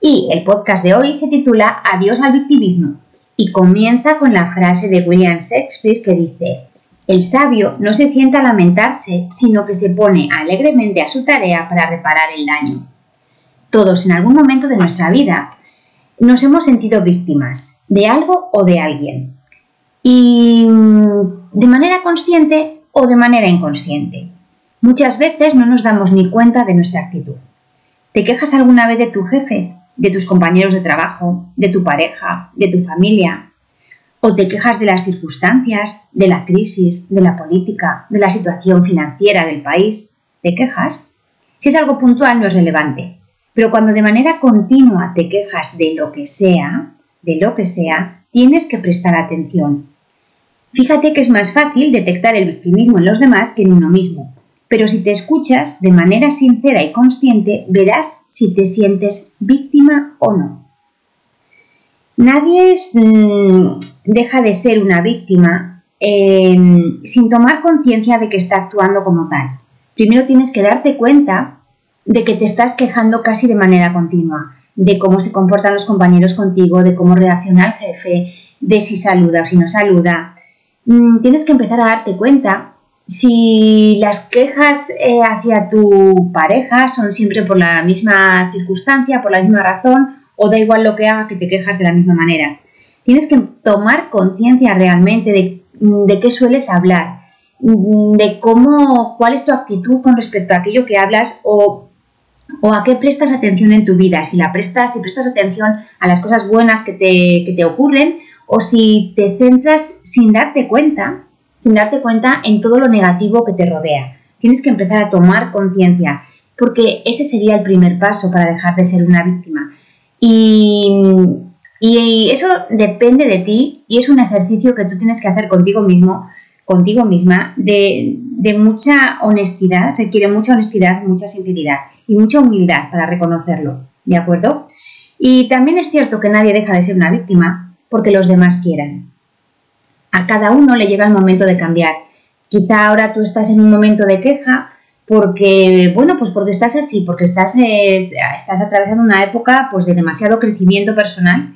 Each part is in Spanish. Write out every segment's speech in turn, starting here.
Y el podcast de hoy se titula Adiós al victimismo y comienza con la frase de William Shakespeare que dice, el sabio no se sienta a lamentarse, sino que se pone alegremente a su tarea para reparar el daño. Todos en algún momento de nuestra vida nos hemos sentido víctimas de algo o de alguien. Y de manera consciente o de manera inconsciente. Muchas veces no nos damos ni cuenta de nuestra actitud. ¿Te quejas alguna vez de tu jefe de tus compañeros de trabajo, de tu pareja, de tu familia, o te quejas de las circunstancias, de la crisis, de la política, de la situación financiera del país, ¿te quejas? Si es algo puntual no es relevante, pero cuando de manera continua te quejas de lo que sea, de lo que sea, tienes que prestar atención. Fíjate que es más fácil detectar el victimismo en los demás que en uno mismo, pero si te escuchas de manera sincera y consciente, verás si te sientes víctima o no. Nadie mm, deja de ser una víctima em, sin tomar conciencia de que está actuando como tal. Primero tienes que darte cuenta de que te estás quejando casi de manera continua, de cómo se comportan los compañeros contigo, de cómo reacciona el jefe, de si saluda o si no saluda. Mm, tienes que empezar a darte cuenta si las quejas eh, hacia tu pareja son siempre por la misma circunstancia, por la misma razón, o da igual lo que haga que te quejas de la misma manera. Tienes que tomar conciencia realmente de, qué sueles hablar, de cómo, cuál es tu actitud con respecto a aquello que hablas o, o a qué prestas atención en tu vida. Si la prestas, si prestas atención a las cosas buenas que te, que te ocurren o si te centras sin darte cuenta sin darte cuenta en todo lo negativo que te rodea. Tienes que empezar a tomar conciencia, porque ese sería el primer paso para dejar de ser una víctima. Y, eso depende de ti y es un ejercicio que tú tienes que hacer contigo mismo, contigo misma, de, mucha honestidad, requiere mucha honestidad, mucha sinceridad y mucha humildad para reconocerlo, ¿de acuerdo? Y también es cierto que nadie deja de ser una víctima porque los demás quieran. A cada uno le llega el momento de cambiar. Quizá ahora tú estás en un momento de queja porque, bueno, pues porque estás así, porque estás, estás atravesando una época pues de demasiado crecimiento personal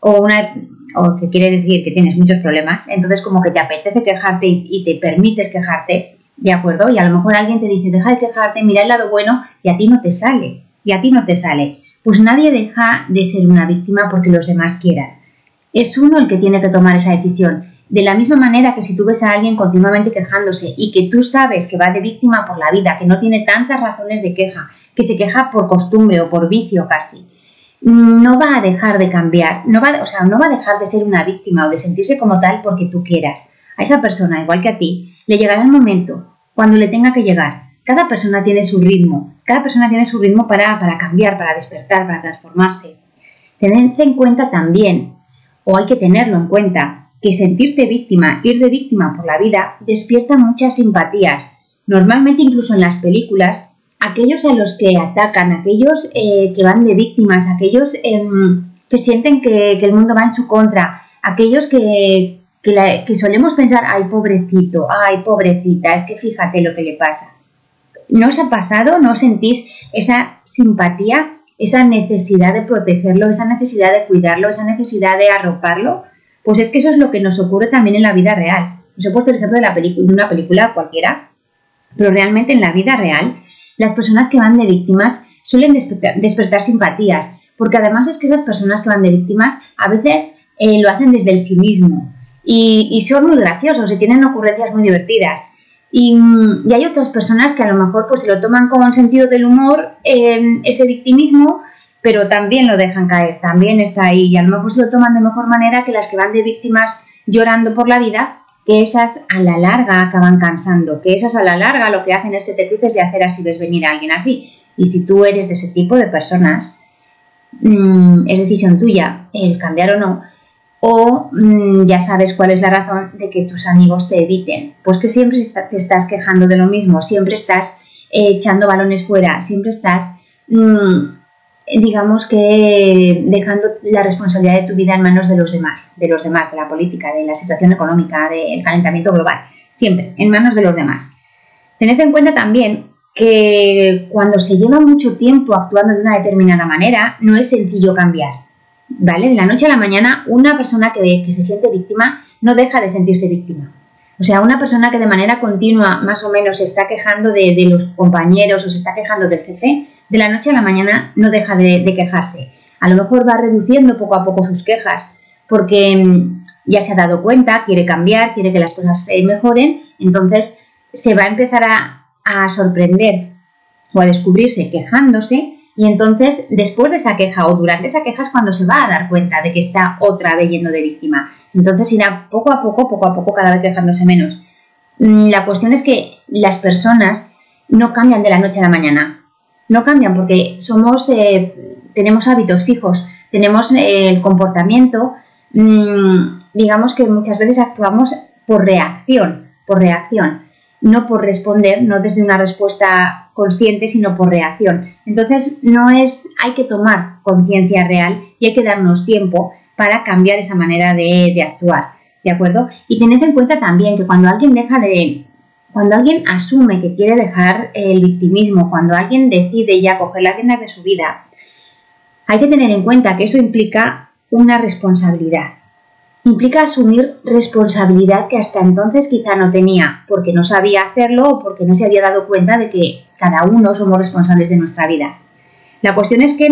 o una o que quiere decir que tienes muchos problemas, entonces como que te apetece quejarte y, y, te permites quejarte, ¿de acuerdo? Y a lo mejor alguien te dice, deja de quejarte, mira el lado bueno y a ti no te sale, y a ti no te sale. Pues nadie deja de ser una víctima porque los demás quieran. Es uno el que tiene que tomar esa decisión. De la misma manera que si tú ves a alguien continuamente quejándose y que tú sabes que va de víctima por la vida, que no tiene tantas razones de queja, que se queja por costumbre o por vicio casi, no va a dejar de cambiar, no va, o sea, no va a dejar de ser una víctima o de sentirse como tal porque tú quieras. A esa persona, igual que a ti, le llegará el momento cuando le tenga que llegar. Cada persona tiene su ritmo, cada persona tiene su ritmo para, para cambiar, para despertar, para transformarse. Tened en cuenta también, o hay que tenerlo en cuenta, que sentirte víctima, ir de víctima por la vida, despierta muchas simpatías. Normalmente incluso en las películas, aquellos a los que atacan, aquellos eh, que van de víctimas, aquellos em, que sienten que, el mundo va en su contra, aquellos que, que solemos pensar, ay pobrecito, ay pobrecita, es que fíjate lo que le pasa. ¿No os ha pasado? ¿No sentís esa simpatía, esa necesidad de protegerlo, esa necesidad de cuidarlo, esa necesidad de arroparlo? Pues es que eso es lo que nos ocurre también en la vida real. Os he puesto el ejemplo de, una película cualquiera, pero realmente en la vida real las personas que van de víctimas suelen despertar, simpatías, porque además es que esas personas que van de víctimas a veces eh, lo hacen desde el cinismo y, son muy graciosos y tienen ocurrencias muy divertidas. Y, hay otras personas que a lo mejor pues se lo toman con sentido del humor, eh, ese victimismo, pero también lo dejan caer, también está ahí y a lo mejor se lo toman de mejor manera que las que van de víctimas llorando por la vida, que esas a la larga acaban cansando, que esas a la larga lo que hacen es que te cruces de hacer así ves venir a alguien así. Y si tú eres de ese tipo de personas, mm, es decisión tuya el cambiar o no, o mm, ya sabes cuál es la razón de que tus amigos te eviten. Pues que siempre te estás quejando de lo mismo, siempre estás eh, echando balones fuera, siempre estás, mm, digamos que dejando la responsabilidad de tu vida en manos de los demás, de los demás, de la política, de la situación económica, del calentamiento global, siempre en manos de los demás. Tened en cuenta también que cuando se lleva mucho tiempo actuando de una determinada manera, no es sencillo cambiar. ¿vale? De la noche a la mañana, una persona que, que se siente víctima no deja de sentirse víctima. O sea, una persona que de manera continua más o menos se está quejando de, los compañeros o se está quejando del jefe, de la noche a la mañana no deja de, quejarse. A lo mejor va reduciendo poco a poco sus quejas porque mm, ya se ha dado cuenta, quiere cambiar, quiere que las cosas se mejoren, entonces se va a empezar a, a sorprender o a descubrirse quejándose y entonces, después de esa queja o durante esa queja es cuando se va a dar cuenta de que está otra vez yendo de víctima. Entonces irá poco a poco, poco a poco, cada vez quejándose menos. Mm, la cuestión es que las personas no cambian de la noche a la mañana. No cambian porque somos, eh, tenemos hábitos fijos, tenemos eh, el comportamiento, mm, digamos que muchas veces actuamos por reacción, por reacción no por responder, no desde una respuesta consciente, sino por reacción. Entonces, no es, hay que tomar conciencia real y hay que darnos tiempo para cambiar esa manera de, actuar, ¿de acuerdo? Y tened en cuenta también que cuando alguien deja de, cuando alguien asume que quiere dejar el victimismo, cuando alguien decide ya coger las riendas de su vida, hay que tener en cuenta que eso implica una responsabilidad implica asumir responsabilidad que hasta entonces quizá no tenía, porque no sabía hacerlo o porque no se había dado cuenta de que cada uno somos responsables de nuestra vida. La cuestión es que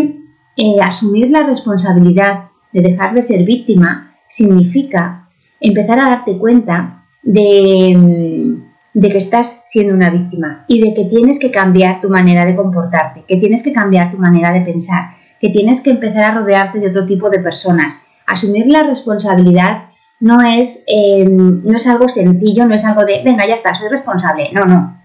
eh, asumir la responsabilidad de dejar de ser víctima significa empezar a darte cuenta de, mm, de que estás siendo una víctima y de que tienes que cambiar tu manera de comportarte, que tienes que cambiar tu manera de pensar, que tienes que empezar a rodearte de otro tipo de personas, asumir la responsabilidad no es, eh, no es algo sencillo, no es algo de, venga, ya está, soy responsable. No, no.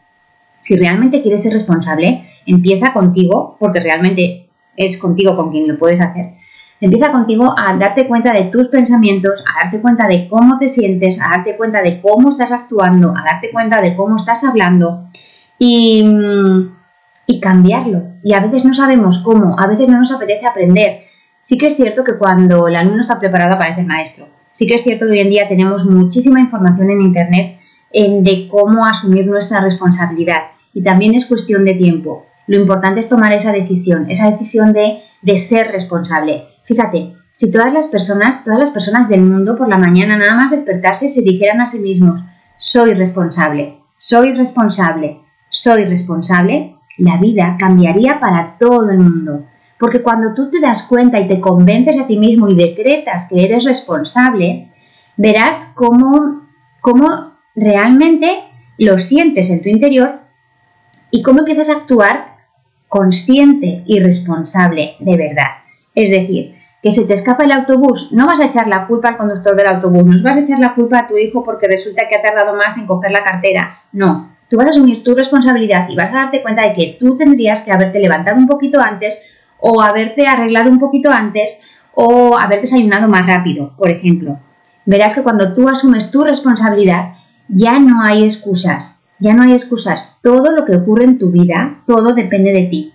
Si realmente quieres ser responsable, empieza contigo, porque realmente es contigo con quien lo puedes hacer. Empieza contigo a darte cuenta de tus pensamientos, a darte cuenta de cómo te sientes, a darte cuenta de cómo estás actuando, a darte cuenta de cómo estás hablando y, y cambiarlo. Y a veces no sabemos cómo, a veces no nos apetece aprender, Sí que es cierto que cuando el alumno está preparado para ser maestro, sí que es cierto que hoy en día tenemos muchísima información en Internet de cómo asumir nuestra responsabilidad y también es cuestión de tiempo. Lo importante es tomar esa decisión, esa decisión de, de ser responsable. Fíjate, si todas las personas, todas las personas del mundo por la mañana nada más despertarse se dijeran a sí mismos, soy responsable, soy responsable, soy responsable, la vida cambiaría para todo el mundo. Porque cuando tú te das cuenta y te convences a ti mismo y decretas que eres responsable, verás cómo, cómo realmente lo sientes en tu interior y cómo empiezas a actuar consciente y responsable de verdad. Es decir, que se te escapa el autobús, no vas a echar la culpa al conductor del autobús, no vas a echar la culpa a tu hijo porque resulta que ha tardado más en coger la cartera. No, tú vas a asumir tu responsabilidad y vas a darte cuenta de que tú tendrías que haberte levantado un poquito antes o haberte arreglado un poquito antes o haber desayunado más rápido, por ejemplo. Verás que cuando tú asumes tu responsabilidad, ya no hay excusas, ya no hay excusas. Todo lo que ocurre en tu vida, todo depende de ti.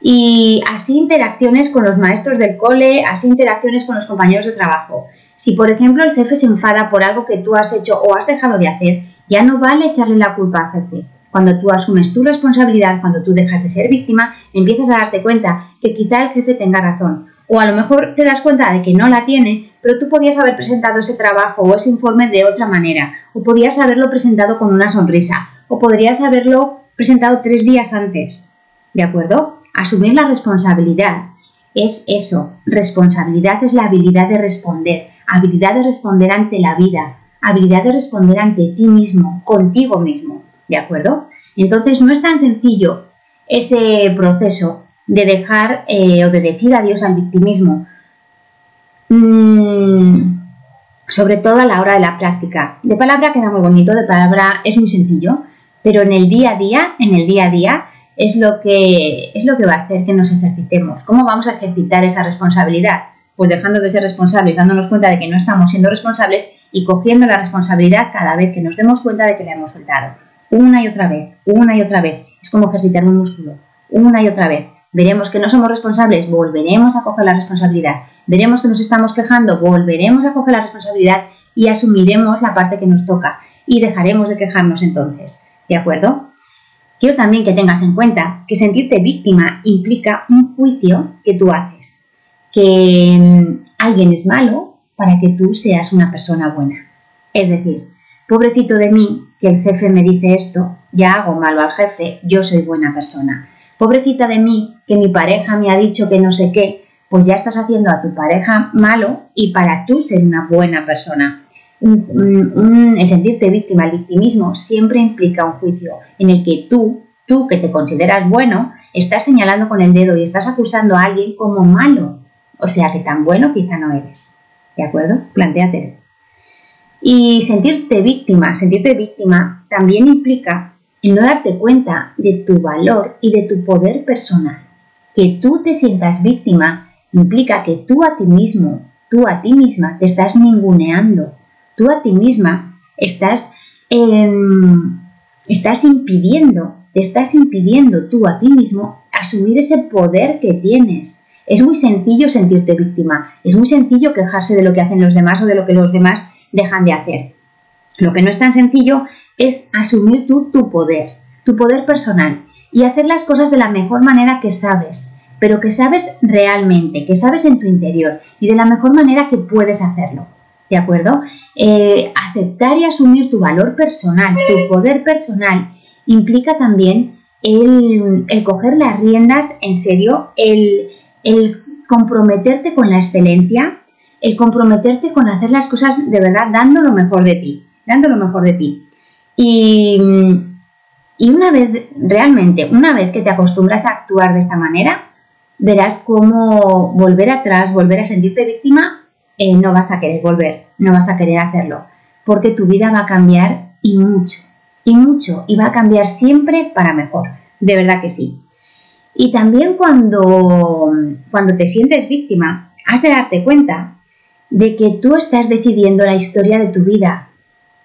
Y así interacciones con los maestros del cole, así interacciones con los compañeros de trabajo. Si por ejemplo el jefe se enfada por algo que tú has hecho o has dejado de hacer, ya no vale echarle la culpa al jefe. Cuando tú asumes tu responsabilidad, cuando tú dejas de ser víctima, empiezas a darte cuenta que quizá el jefe tenga razón. O a lo mejor te das cuenta de que no la tiene, pero tú podías haber presentado ese trabajo o ese informe de otra manera. O podías haberlo presentado con una sonrisa. O podrías haberlo presentado tres días antes. ¿De acuerdo? Asumir la responsabilidad es eso. Responsabilidad es la habilidad de responder. Habilidad de responder ante la vida. Habilidad de responder ante ti mismo, contigo mismo. ¿de acuerdo? Entonces no es tan sencillo ese proceso de dejar eh, o de decir adiós al victimismo, mm, sobre todo a la hora de la práctica. De palabra queda muy bonito, de palabra es muy sencillo, pero en el día a día, en el día a día, es lo que es lo que va a hacer que nos ejercitemos. ¿Cómo vamos a ejercitar esa responsabilidad? Pues dejando de ser responsables, dándonos cuenta de que no estamos siendo responsables y cogiendo la responsabilidad cada vez que nos demos cuenta de que la hemos soltado. Una y otra vez, una y otra vez. Es como ejercitar un músculo. Una y otra vez. Veremos que no somos responsables, volveremos a coger la responsabilidad. Veremos que nos estamos quejando, volveremos a coger la responsabilidad y asumiremos la parte que nos toca y dejaremos de quejarnos entonces. ¿De acuerdo? Quiero también que tengas en cuenta que sentirte víctima implica un juicio que tú haces, que mm, alguien es malo para que tú seas una persona buena. Es decir, pobrecito de mí, que el jefe me dice esto, ya hago malo al jefe, yo soy buena persona. Pobrecita de mí, que mi pareja me ha dicho que no sé qué, pues ya estás haciendo a tu pareja malo y para tú ser una buena persona. El sentirte víctima, el victimismo, siempre implica un juicio en el que tú, tú que te consideras bueno, estás señalando con el dedo y estás acusando a alguien como malo. O sea que tan bueno quizá no eres. ¿De acuerdo? Plantéatelo. Y sentirte víctima, sentirte víctima también implica el no darte cuenta de tu valor y de tu poder personal. Que tú te sientas víctima implica que tú a ti mismo, tú a ti misma te estás ninguneando, tú a ti misma estás, em, estás impidiendo, te estás impidiendo tú a ti mismo asumir ese poder que tienes. Es muy sencillo sentirte víctima, es muy sencillo quejarse de lo que hacen los demás o de lo que los demás dejan de hacer. Lo que no es tan sencillo es asumir tú tu poder, tu poder personal y hacer las cosas de la mejor manera que sabes, pero que sabes realmente, que sabes en tu interior y de la mejor manera que puedes hacerlo. ¿De acuerdo? Eh, aceptar y asumir tu valor personal, tu poder personal, implica también el, coger las riendas en serio, el, comprometerte con la excelencia, el comprometerte con hacer las cosas de verdad dando lo mejor de ti, dando lo mejor de ti. Y, y una vez, realmente, una vez que te acostumbras a actuar de esta manera, verás cómo volver atrás, volver a sentirte víctima, eh, no vas a querer volver, no vas a querer hacerlo, porque tu vida va a cambiar y mucho, y mucho, y va a cambiar siempre para mejor, de verdad que sí. Y también cuando, cuando te sientes víctima, has de darte cuenta de que tú estás decidiendo la historia de tu vida,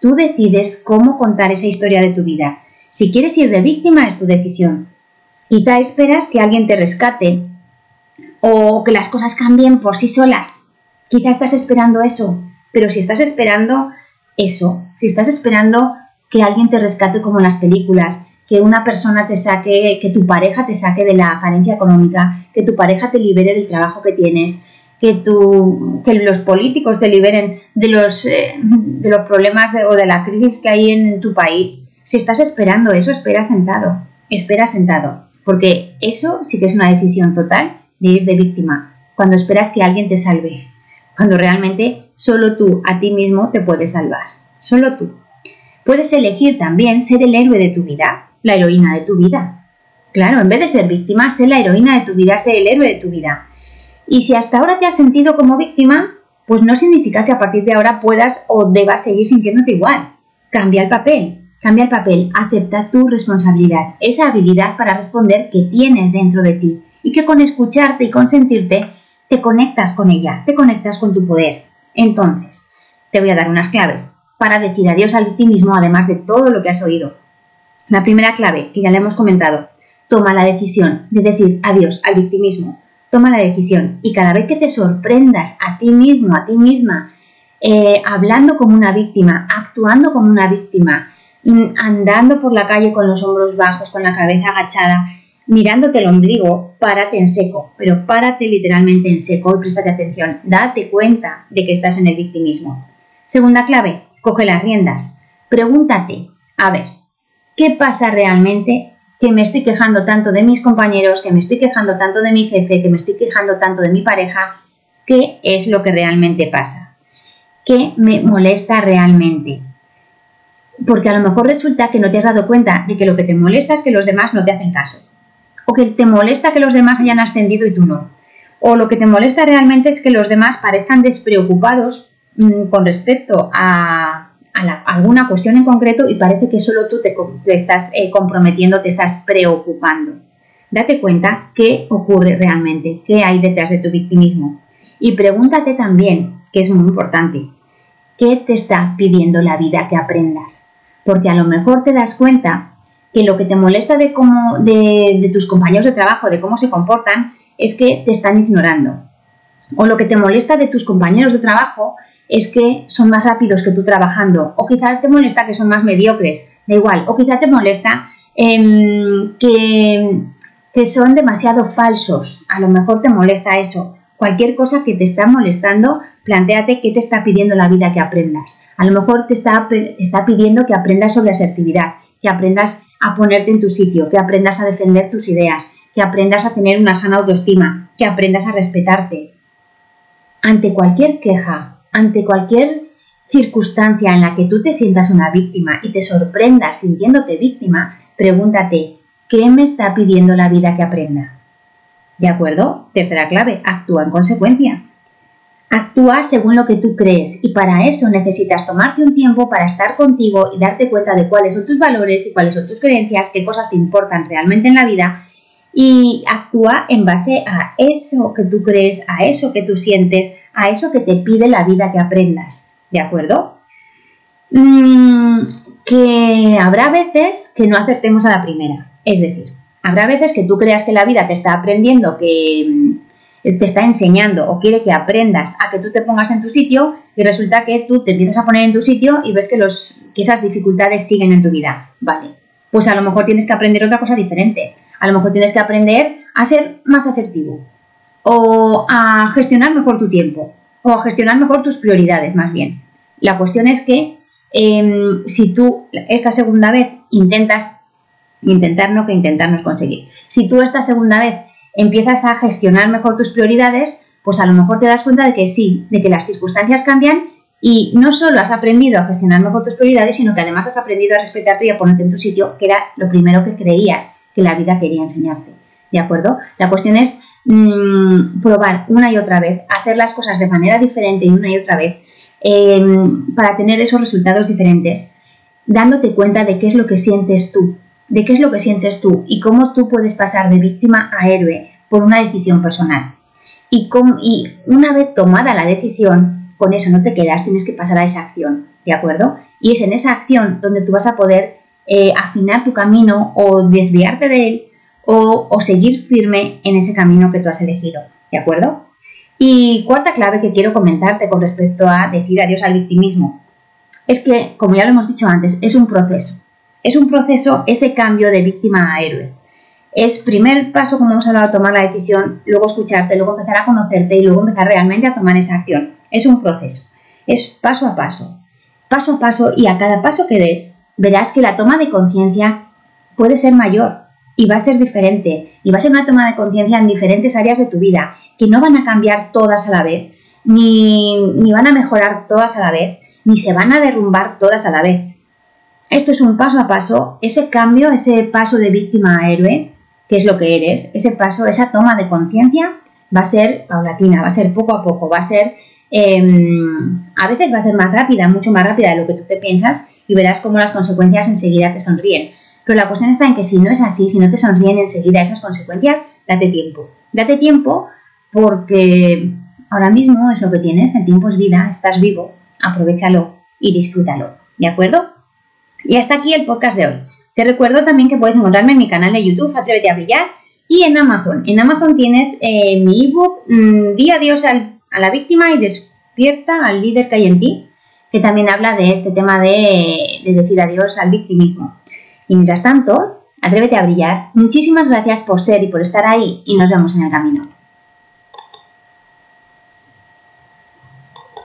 Tú decides cómo contar esa historia de tu vida. Si quieres ir de víctima es tu decisión. Quizá esperas que alguien te rescate o que las cosas cambien por sí solas. Quizá estás esperando eso, pero si estás esperando eso, si estás esperando que alguien te rescate como en las películas, que una persona te saque, que tu pareja te saque de la carencia económica, que tu pareja te libere del trabajo que tienes, que, tu, que los políticos te liberen de los, eh, de los problemas o de la crisis que hay en tu país. Si estás esperando eso, espera sentado, espera sentado, porque eso sí que es una decisión total de ir de víctima, cuando esperas que alguien te salve, cuando realmente solo tú a ti mismo te puedes salvar, solo tú. Puedes elegir también ser el héroe de tu vida, la heroína de tu vida. Claro, en vez de ser víctima, ser la heroína de tu vida, ser el héroe de tu vida. Y si hasta ahora te has sentido como víctima, pues no significa que a partir de ahora puedas o debas seguir sintiéndote igual. Cambia el papel, cambia el papel, acepta tu responsabilidad, esa habilidad para responder que tienes dentro de ti y que con escucharte y consentirte te conectas con ella, te conectas con tu poder. Entonces, te voy a dar unas claves para decir adiós al victimismo además de todo lo que has oído. La primera clave, que ya le hemos comentado, toma la decisión de decir adiós al victimismo toma la decisión y cada vez que te sorprendas a ti mismo, a ti misma, eh, hablando como una víctima, actuando como una víctima, mm, andando por la calle con los hombros bajos, con la cabeza agachada, mirándote el ombligo, párate en seco, pero párate literalmente en seco y préstate atención, date cuenta de que estás en el victimismo. Segunda clave, coge las riendas. Pregúntate, a ver, ¿qué pasa realmente que me estoy quejando tanto de mis compañeros, que me estoy quejando tanto de mi jefe, que me estoy quejando tanto de mi pareja, ¿qué es lo que realmente pasa? ¿Qué me molesta realmente? Porque a lo mejor resulta que no te has dado cuenta de que lo que te molesta es que los demás no te hacen caso. O que te molesta que los demás hayan ascendido y tú no. O lo que te molesta realmente es que los demás parezcan despreocupados mm, con respecto a, alguna cuestión en concreto y parece que solo tú te, estás eh, comprometiendo, te estás preocupando. Date cuenta qué ocurre realmente, qué hay detrás de tu victimismo. Y pregúntate también, que es muy importante, ¿qué te está pidiendo la vida que aprendas? Porque a lo mejor te das cuenta que lo que te molesta de, cómo, de tus compañeros de trabajo, de cómo se comportan, es que te están ignorando. O lo que te molesta de tus compañeros de trabajo es que son más rápidos que tú trabajando, o quizás te molesta que son más mediocres, da igual, o quizás te molesta em, que, que son demasiado falsos, a lo mejor te molesta eso. Cualquier cosa que te está molestando, planteate qué te está pidiendo la vida que aprendas. A lo mejor te está, está pidiendo que aprendas sobre asertividad, que aprendas a ponerte en tu sitio, que aprendas a defender tus ideas, que aprendas a tener una sana autoestima, que aprendas a respetarte. Ante cualquier queja ante cualquier circunstancia en la que tú te sientas una víctima y te sorprendas sintiéndote víctima, pregúntate, ¿qué me está pidiendo la vida que aprenda? ¿De acuerdo? Tercera clave, actúa en consecuencia. Actúa según lo que tú crees y para eso necesitas tomarte un tiempo para estar contigo y darte cuenta de cuáles son tus valores y cuáles son tus creencias, qué cosas te importan realmente en la vida y actúa en base a eso que tú crees, a eso que tú sientes, a eso que te pide la vida que aprendas, ¿de acuerdo? Mm, que habrá veces que no acertemos a la primera, es decir, habrá veces que tú creas que la vida te está aprendiendo, que te está enseñando o quiere que aprendas a que tú te pongas en tu sitio y resulta que tú te empiezas a poner en tu sitio y ves que, los, que esas dificultades siguen en tu vida. Vale, pues a lo mejor tienes que aprender otra cosa diferente. A lo mejor tienes que aprender a ser más asertivo, o a gestionar mejor tu tiempo o a gestionar mejor tus prioridades más bien. La cuestión es que em, si tú esta segunda vez intentas, intentar no que intentar no es conseguir, si tú esta segunda vez empiezas a gestionar mejor tus prioridades, pues a lo mejor te das cuenta de que sí, de que las circunstancias cambian y no solo has aprendido a gestionar mejor tus prioridades, sino que además has aprendido a respetarte y a ponerte en tu sitio, que era lo primero que creías que la vida quería enseñarte. ¿De acuerdo? La cuestión es Mm, probar una y otra vez, hacer las cosas de manera diferente y una y otra vez em, para tener esos resultados diferentes, dándote cuenta de qué es lo que sientes tú, de qué es lo que sientes tú y cómo tú puedes pasar de víctima a héroe por una decisión personal. Y, y una vez tomada la decisión, con eso no te quedas, tienes que pasar a esa acción, ¿de acuerdo? Y es en esa acción donde tú vas a poder eh, afinar tu camino o desviarte de él o, seguir firme en ese camino que tú has elegido, ¿de acuerdo? Y cuarta clave que quiero comentarte con respecto a decir adiós al victimismo es que, como ya lo hemos dicho antes, es un proceso. Es un proceso ese cambio de víctima a héroe. Es primer paso, como hemos hablado, tomar la decisión, luego escucharte, luego empezar a conocerte y luego empezar realmente a tomar esa acción. Es un proceso. Es paso a paso. Paso a paso y a cada paso que des, verás que la toma de conciencia puede ser mayor y va a ser diferente y va a ser una toma de conciencia en diferentes áreas de tu vida que no van a cambiar todas a la vez, ni, ni van a mejorar todas a la vez, ni se van a derrumbar todas a la vez. Esto es un paso a paso, ese cambio, ese paso de víctima a héroe, que es lo que eres, ese paso, esa toma de conciencia va a ser paulatina, va a ser poco a poco, va a ser, em, a veces va a ser más rápida, mucho más rápida de lo que tú te piensas y verás cómo las consecuencias enseguida te sonríen. Pero la cuestión está en que si no es así, si no te sonríen enseguida esas consecuencias, date tiempo. Date tiempo porque ahora mismo es lo que tienes, el tiempo es vida, estás vivo, aprovechalo y disfrútalo. ¿De acuerdo? Y hasta aquí el podcast de hoy. Te recuerdo también que puedes encontrarme en mi canal de YouTube, Atrévete a Brillar, y en Amazon. En Amazon tienes eh, mi ebook mm, Día Dios a la víctima y despierta al líder que hay en ti, que también habla de este tema de, de decir adiós al victimismo. Y mientras tanto, atrévete a brillar. Muchísimas gracias por ser y por estar ahí y nos vemos en el camino.